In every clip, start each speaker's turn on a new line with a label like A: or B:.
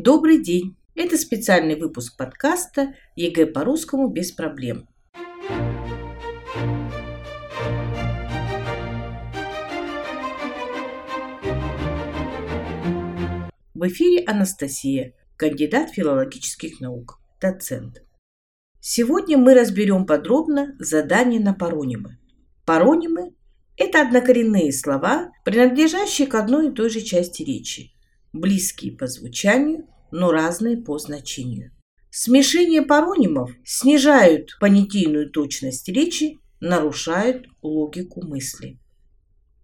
A: Добрый день! Это специальный выпуск подкаста ЕГЭ по-русскому без проблем. В эфире Анастасия, кандидат филологических наук, доцент. Сегодня мы разберем подробно задание на паронимы. Паронимы – это однокоренные слова, принадлежащие к одной и той же части речи, близкие по звучанию, но разные по значению. Смешение паронимов снижают понятийную точность речи, нарушают логику мысли.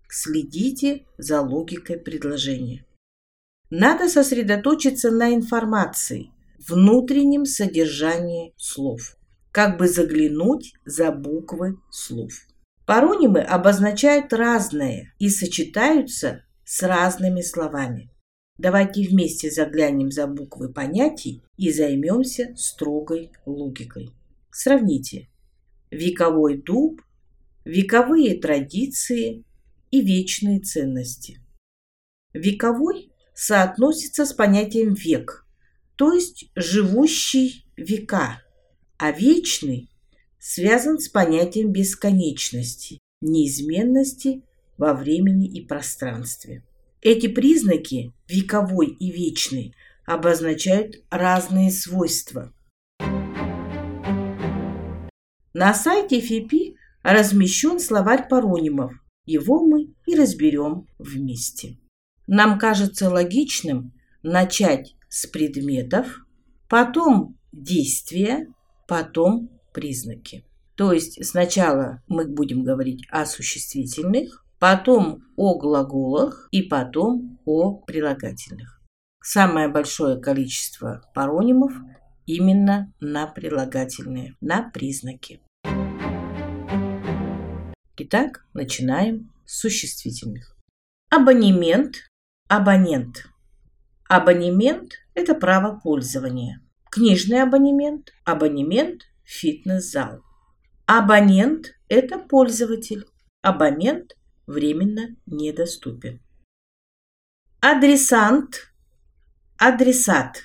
A: Следите за логикой предложения. Надо сосредоточиться на информации, внутреннем содержании слов, как бы заглянуть за буквы слов. Паронимы обозначают разное и сочетаются с разными словами. Давайте вместе заглянем за буквы понятий и займемся строгой логикой. Сравните. Вековой дуб, вековые традиции и вечные ценности. Вековой соотносится с понятием век, то есть живущий века, а вечный связан с понятием бесконечности, неизменности во времени и пространстве. Эти признаки, вековой и вечный, обозначают разные свойства. На сайте ФИПИ размещен словарь паронимов. Его мы и разберем вместе. Нам кажется логичным начать с предметов, потом действия, потом признаки. То есть сначала мы будем говорить о существительных, потом о глаголах и потом о прилагательных. Самое большое количество паронимов именно на прилагательные, на признаки. Итак, начинаем с существительных. Абонемент Абонент. Абонемент – это право пользования. Книжный абонемент, абонемент – фитнес-зал. Абонент – это пользователь. Абонент временно недоступен. Адресант, адресат.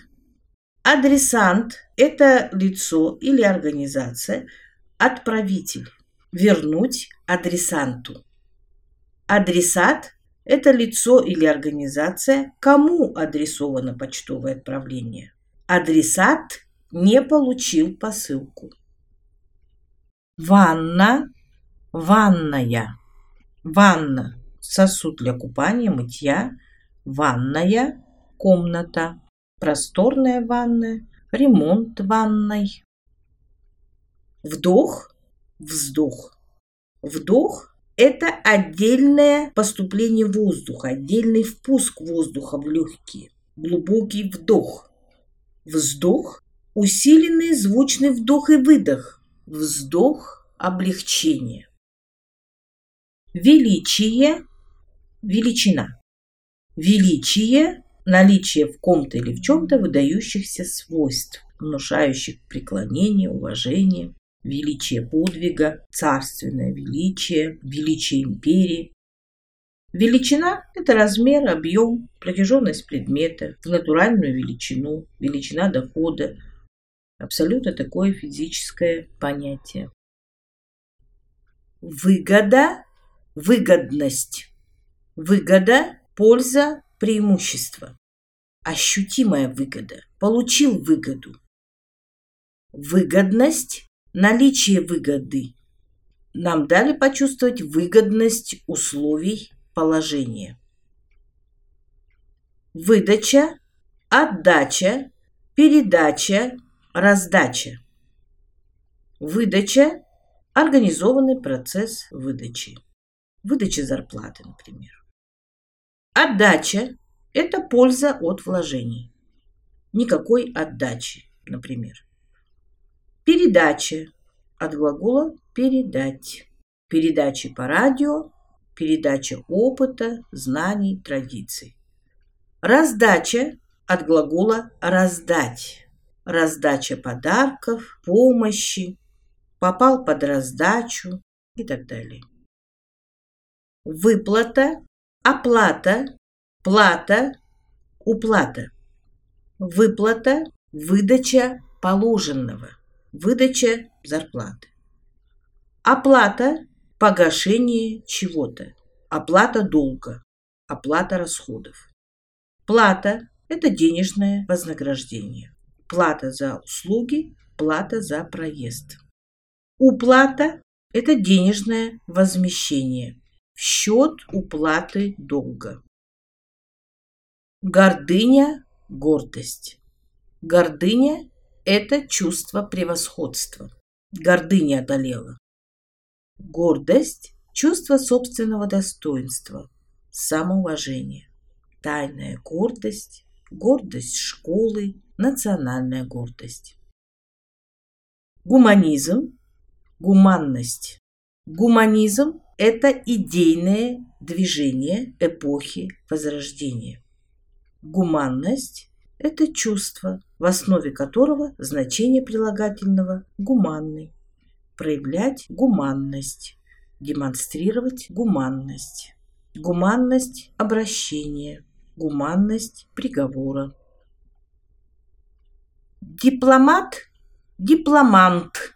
A: Адресант – это лицо или организация, отправитель. Вернуть адресанту. Адресат это лицо или организация, кому адресовано почтовое отправление. Адресат не получил посылку. Ванна, ванная. Ванна – сосуд для купания, мытья. Ванная – комната. Просторная ванная, ремонт ванной. Вдох, вздох. Вдох это отдельное поступление воздуха, отдельный впуск воздуха в легкие, глубокий вдох. Вздох, усиленный звучный вдох и выдох, вздох облегчения. Величие, величина. Величие – наличие в ком-то или в чем-то выдающихся свойств, внушающих преклонение, уважение, величие подвига, царственное величие, величие империи. Величина – это размер, объем, протяженность предмета, в натуральную величину, величина дохода. Абсолютно такое физическое понятие. Выгода – выгодность. Выгода – польза, преимущество. Ощутимая выгода. Получил выгоду. Выгодность наличие выгоды. Нам дали почувствовать выгодность условий положения. Выдача, отдача, передача, раздача. Выдача – организованный процесс выдачи. Выдача зарплаты, например. Отдача – это польза от вложений. Никакой отдачи, например. Передача. От глагола «передать». Передачи по радио, передача опыта, знаний, традиций. Раздача от глагола «раздать». Раздача подарков, помощи, попал под раздачу и так далее. Выплата, оплата, плата, уплата. выплата, выдача положенного, выдача зарплаты. Оплата – погашение чего-то, оплата долга, оплата расходов. Плата – это денежное вознаграждение. Плата за услуги, плата за проезд. Уплата – это денежное возмещение счет уплаты долга. Гордыня – гордость. Гордыня – это чувство превосходства. Гордыня одолела. Гордость – чувство собственного достоинства, самоуважения. Тайная гордость, гордость школы, национальная гордость. Гуманизм, гуманность. Гуманизм – это идейное движение эпохи Возрождения. Гуманность – это чувство, в основе которого значение прилагательного «гуманный». Проявлять гуманность, демонстрировать гуманность. Гуманность обращения, гуманность приговора. Дипломат – дипломант.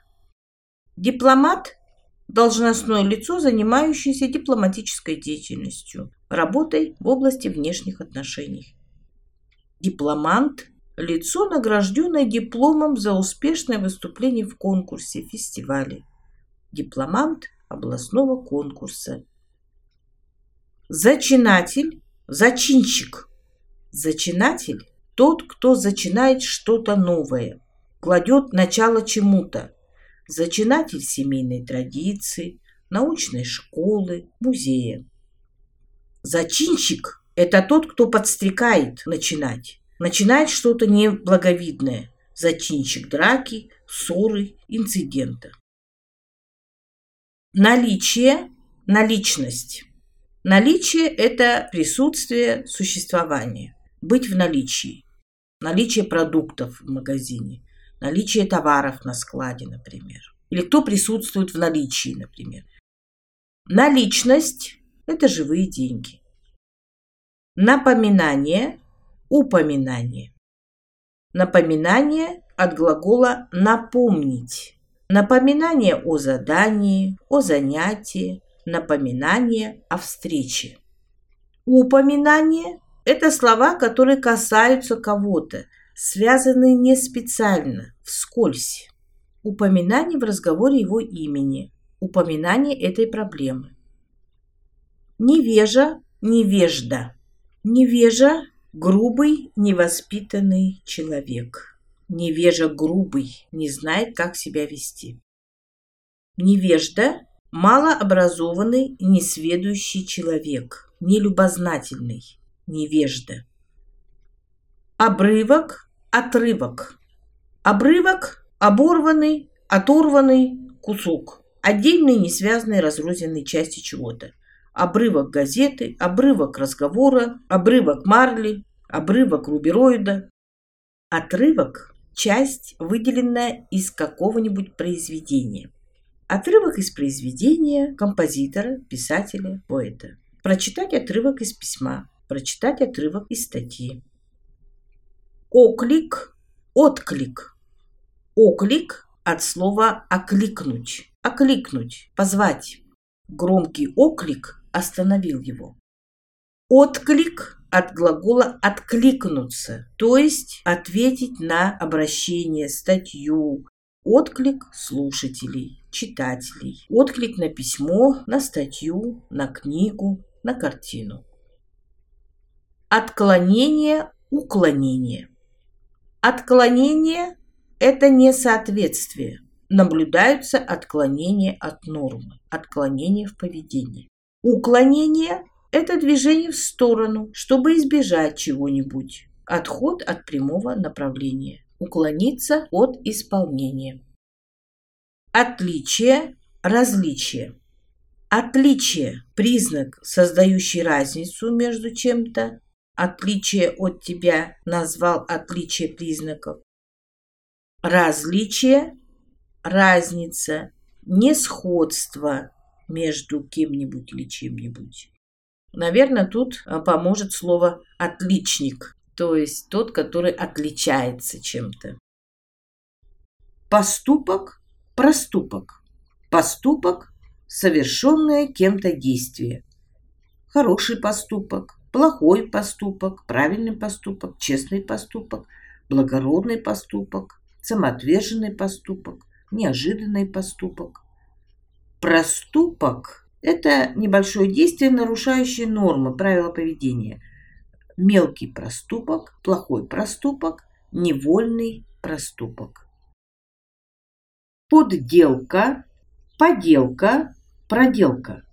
A: Дипломат – должностное лицо, занимающееся дипломатической деятельностью, работой в области внешних отношений. Дипломант – лицо, награжденное дипломом за успешное выступление в конкурсе, фестивале. Дипломант областного конкурса. Зачинатель – зачинщик. Зачинатель – тот, кто зачинает что-то новое, кладет начало чему-то. Зачинатель семейной традиции, научной школы, музея. Зачинщик это тот, кто подстрекает начинать. Начинает что-то неблаговидное. Зачинщик драки, ссоры, инцидента. Наличие, наличность. Наличие – это присутствие, существование. Быть в наличии. Наличие продуктов в магазине. Наличие товаров на складе, например. Или кто присутствует в наличии, например. Наличность – это живые деньги. Напоминание, упоминание. Напоминание от глагола «напомнить». Напоминание о задании, о занятии, напоминание о встрече. Упоминание – это слова, которые касаются кого-то, связанные не специально, вскользь. Упоминание в разговоре его имени, упоминание этой проблемы. Невежа, невежда – Невежа – грубый, невоспитанный человек. Невежа грубый, не знает, как себя вести. Невежда – малообразованный, несведущий человек, нелюбознательный, невежда. Обрывок – отрывок. Обрывок – оборванный, оторванный кусок, отдельные несвязанные разрозненные части чего-то – обрывок газеты, обрывок разговора, обрывок марли, обрывок рубероида. Отрывок – часть, выделенная из какого-нибудь произведения. Отрывок из произведения композитора, писателя, поэта. Прочитать отрывок из письма, прочитать отрывок из статьи. Оклик, отклик. Оклик от слова окликнуть. Окликнуть, позвать. Громкий оклик остановил его. Отклик от глагола «откликнуться», то есть ответить на обращение, статью, отклик слушателей, читателей, отклик на письмо, на статью, на книгу, на картину. Отклонение, уклонение. Отклонение – это несоответствие. Наблюдаются отклонения от нормы, отклонения в поведении. Уклонение – это движение в сторону, чтобы избежать чего-нибудь. Отход от прямого направления. Уклониться от исполнения. Отличие, различие. Отличие – признак, создающий разницу между чем-то. Отличие от тебя назвал отличие признаков. Различие – разница, несходство, между кем-нибудь или чем-нибудь. Наверное, тут а, поможет слово «отличник». то есть тот, который отличается чем-то. Поступок – проступок. Поступок – совершенное кем-то действие. Хороший поступок, плохой поступок, правильный поступок, честный поступок, благородный поступок, самоотверженный поступок, неожиданный поступок. Проступок – это небольшое действие, нарушающее нормы, правила поведения. Мелкий проступок, плохой проступок, невольный проступок. Подделка, поделка, проделка.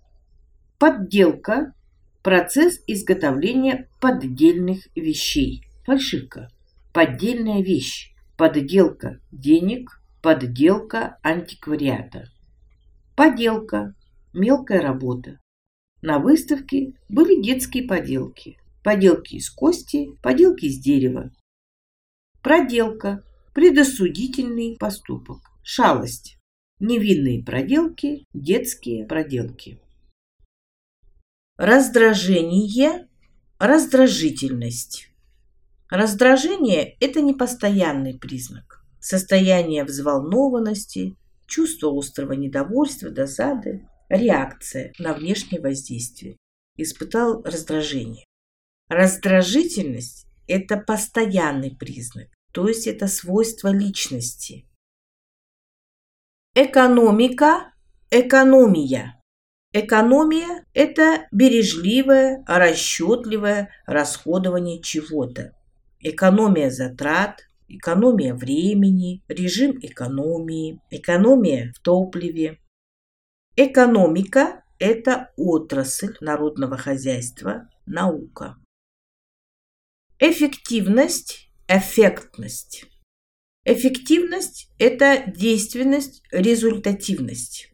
A: Подделка – процесс изготовления поддельных вещей. Фальшивка. Поддельная вещь. Подделка денег, подделка антиквариата. Поделка – мелкая работа. На выставке были детские поделки. Поделки из кости, поделки из дерева. Проделка – предосудительный поступок. Шалость. Невинные проделки, детские проделки. Раздражение, раздражительность. Раздражение – это непостоянный признак. Состояние взволнованности, чувство острого недовольства, досады, реакция на внешнее воздействие. Испытал раздражение. Раздражительность – это постоянный признак, то есть это свойство личности. Экономика, экономия. Экономия – это бережливое, расчетливое расходование чего-то. Экономия затрат, экономия времени, режим экономии, экономия в топливе. Экономика – это отрасль народного хозяйства, наука. Эффективность, эффектность. Эффективность – это действенность, результативность.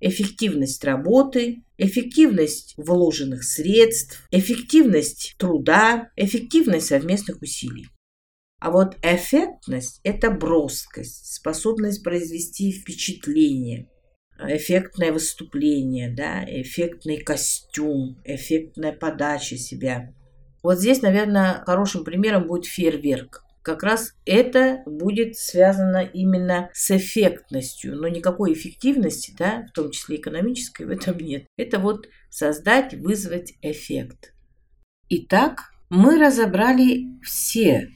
A: Эффективность работы, эффективность вложенных средств, эффективность труда, эффективность совместных усилий. А вот эффектность – это броскость, способность произвести впечатление, эффектное выступление, да, эффектный костюм, эффектная подача себя. Вот здесь, наверное, хорошим примером будет фейерверк как раз это будет связано именно с эффектностью, но никакой эффективности, да, в том числе экономической, в этом нет. Это вот создать, вызвать эффект. Итак, мы разобрали все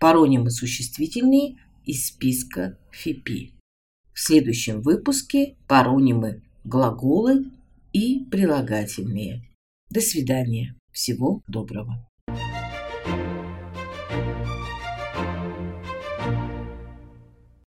A: паронимы существительные из списка ФИПИ. В следующем выпуске паронимы глаголы и прилагательные. До свидания. Всего доброго.